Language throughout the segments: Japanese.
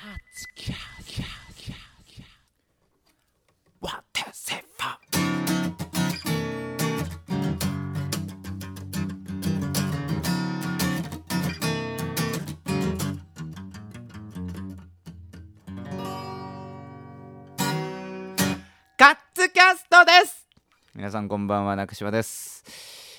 カッツキャストです。皆さんこんばんは中島です。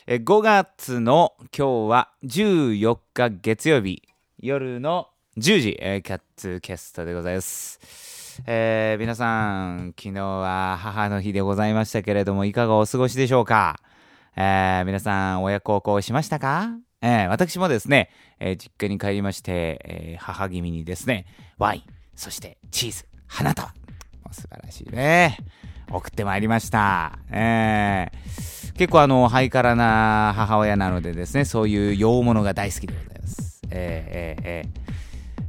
え5月の今日は14日月曜日。夜の10時、えー、キャッツキャストでございます。えー、皆さん昨日は母の日でございましたけれどもいかがお過ごしでしょうか、えー、皆さん親孝行しましたか？えー、私もですね、えー、実家に帰りまして、えー、母君にですねワインそしてチーズ花束。素晴らしいね。送ってまいりました。えー、結構あの、ハイカラな母親なのでですね、そういう洋物が大好きでございます。えー、えー、え、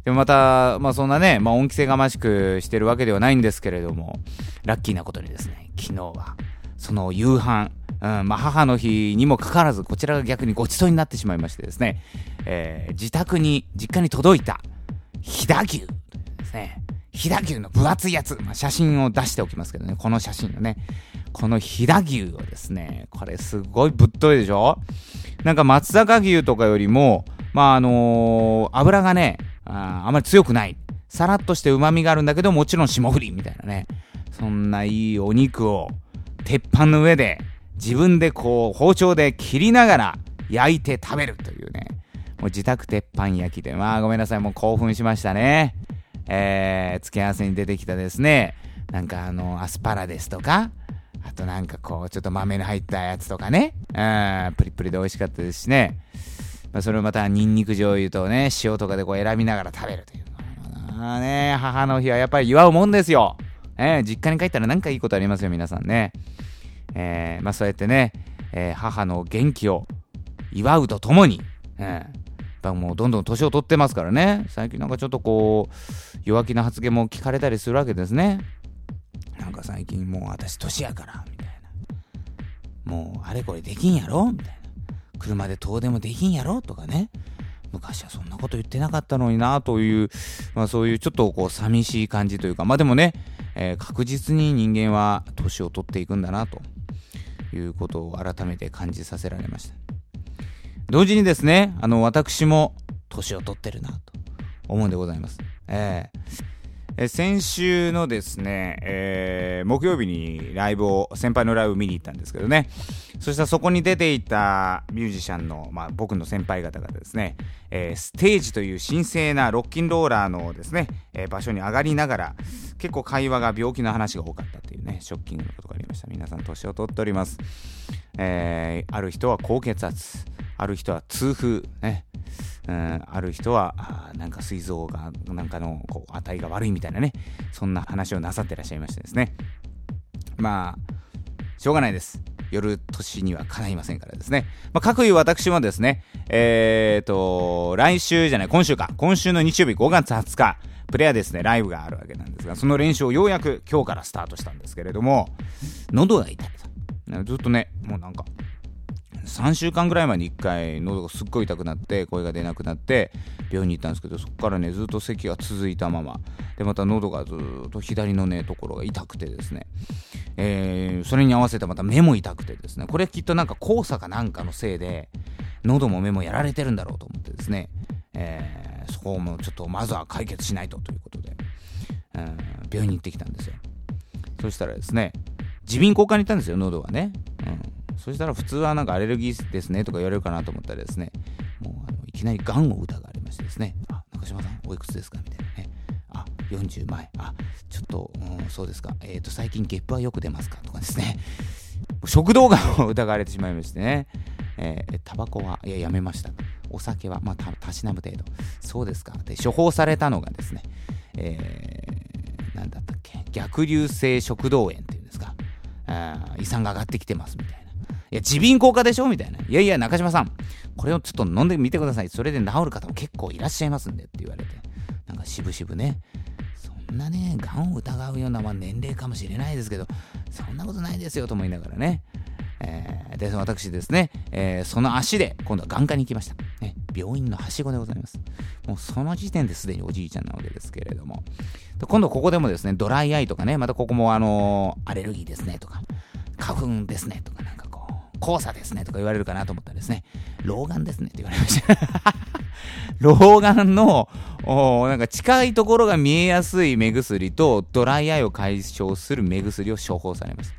でもまた、まあそんなね、まあ恩着せがましくしてるわけではないんですけれども、ラッキーなことにですね、昨日は、その夕飯、うん、まあ母の日にもかかわらず、こちらが逆にごちそうになってしまいましてですね、えー、自宅に、実家に届いた、飛騨牛ですね、飛騨牛の分厚いやつ、まあ、写真を出しておきますけどね、この写真のね、この飛騨牛をですね、これすごいぶっといでしょ？なんか松阪牛とかよりも、まああのー、油がねあ、あまり強くない。さらっとして旨味があるんだけど、もちろん霜降りみたいなね。そんないいお肉を、鉄板の上で、自分でこう、包丁で切りながら焼いて食べるというね。もう自宅鉄板焼きで、まあごめんなさい、もう興奮しましたね。えー、付け合わせに出てきたですね、なんかあの、アスパラですとか、あとなんかこう、ちょっと豆の入ったやつとかね、うん、プリプリで美味しかったですしね、まあ、それをまたニンニク醤油とね、塩とかでこう選びながら食べるという。あね、母の日はやっぱり祝うもんですよ。えー、実家に帰ったら何かいいことありますよ、皆さんね。えー、まあそうやってね、えー、母の元気を祝うとともに、えー、ぱもうどんどん年を取ってますからね最近なんかちょっとこう弱気な発言も聞かれたりするわけですねなんか最近もう私年やからみたいなもうあれこれできんやろみたいな車で遠出もできんやろとかね。昔はそんなこと言ってなかったのになという、まあ、そういうちょっとこう寂しい感じというか。まあでもね、えー、確実に人間は年を取っていくんだなということを改めて感じさせられました。同時にですね、あの、私も年を取ってるなと思うんでございます。えーえ先週のですね、えー、木曜日にライブを、先輩のライブ見に行ったんですけどね、そしたらそこに出ていたミュージシャンの、まあ、僕の先輩方がですね、えー、ステージという神聖なロッキンローラーのですね、えー、場所に上がりながら、結構会話が病気の話が多かったというね、ショッキングなことがありました。皆さん年を取っております。えー、ある人は高血圧、ある人は痛風、ね、うん、ある人はあなんか膵臓がなんかのこう値が悪いみたいなねそんな話をなさってらっしゃいましてですねまあしょうがないです夜年には叶いませんからですね。まあ、各いう私もですね、えーと、来週じゃない、今週か、今週の日曜日5月20日、プレアですね、ライブがあるわけなんですが、その練習をようやく今日からスタートしたんですけれども、喉が痛いと。ずっとね、もうなんか、3週間ぐらい前に1回喉がすっごい痛くなって声が出なくなって病院に行ったんですけどそこからねずっと咳が続いたままでまた喉がずっと左のねところが痛くてですね、えー、それに合わせてまた目も痛くてですね。これきっとなんか黄砂かなんかのせいで喉も目もやられてるんだろうと思ってですね、えー、そこもちょっとまずは解決しないとということで、うん、病院に行ってきたんですよ。そしたらですね耳鼻咽喉科に行ったんですよ喉がね、うん。そしたら普通はなんかアレルギーですねとか言われるかなと思ったらですね、もうあのいきなりがんを疑われましてですね、あ、中島さんおいくつですか？み。40前。あ、ちょっと、うん、そうですか。えっ、ー、と、最近ゲップはよく出ますか？とかですね。食道がんを疑われてしまいましてね。えー、タバコは、いや、やめました。お酒は、まあ、たしなむ程度。そうですか。で、処方されたのがですね、えー、なんだったっけ、逆流性食道炎っていうんですか。あ胃酸が上がってきてますみたいな。いや、耳鼻咽喉科でしょ？みたいな。いやいや、中島さん、これをちょっと飲んでみてください。それで治る方も結構いらっしゃいますんでって言われて。なんか渋々ね。そんなね、がんを疑うような、まあ、年齢かもしれないですけど、そんなことないですよと思いながらね。えー、で、私ですね、えー、その足で、今度は眼科に行きました。ね、病院のはしごでございます。もうその時点ですでにおじいちゃんなわけですけれども。今度ここでもですねドライアイとかねまたここもあのー、アレルギーですねとか花粉ですねとかなんかこう黄砂ですねとか言われるかなと思ったらですね老眼ですねって言われました。老眼のおなんか近いところが見えやすい目薬とドライアイを解消する目薬を処方されます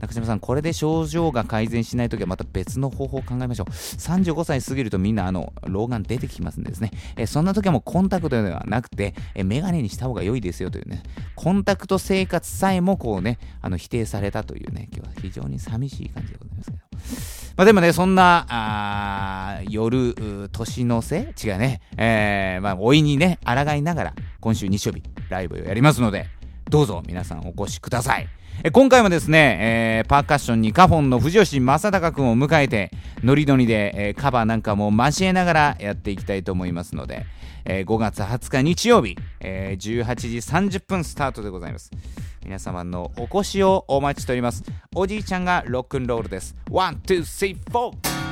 中島さん、これで症状が改善しないときはまた別の方法を考えましょう。35歳過ぎるとみんなあの老眼出てきますんでですね、えそんな時はもうコンタクトではなくて、えメガネにした方が良いですよというね、コンタクト生活さえもこうね、あの否定されたというね、今日は非常に寂しい感じでございますけど。まあでもね、そんな、あ夜、年の瀬？違うね、えー、まあ、老いにね、抗いながら、今週日曜日、ライブをやりますので、どうぞ皆さんお越しください。え今回もですね、えー、パーカッションにカフォンの藤吉正隆君を迎えて、ノリノリで、えー、カバーなんかも交えながらやっていきたいと思いますので、えー、5月20日日曜日、えー、18時30分スタートでございます。皆様のお越しをお待ちしております。おじいちゃんがロックンロールです。 One、two、three、four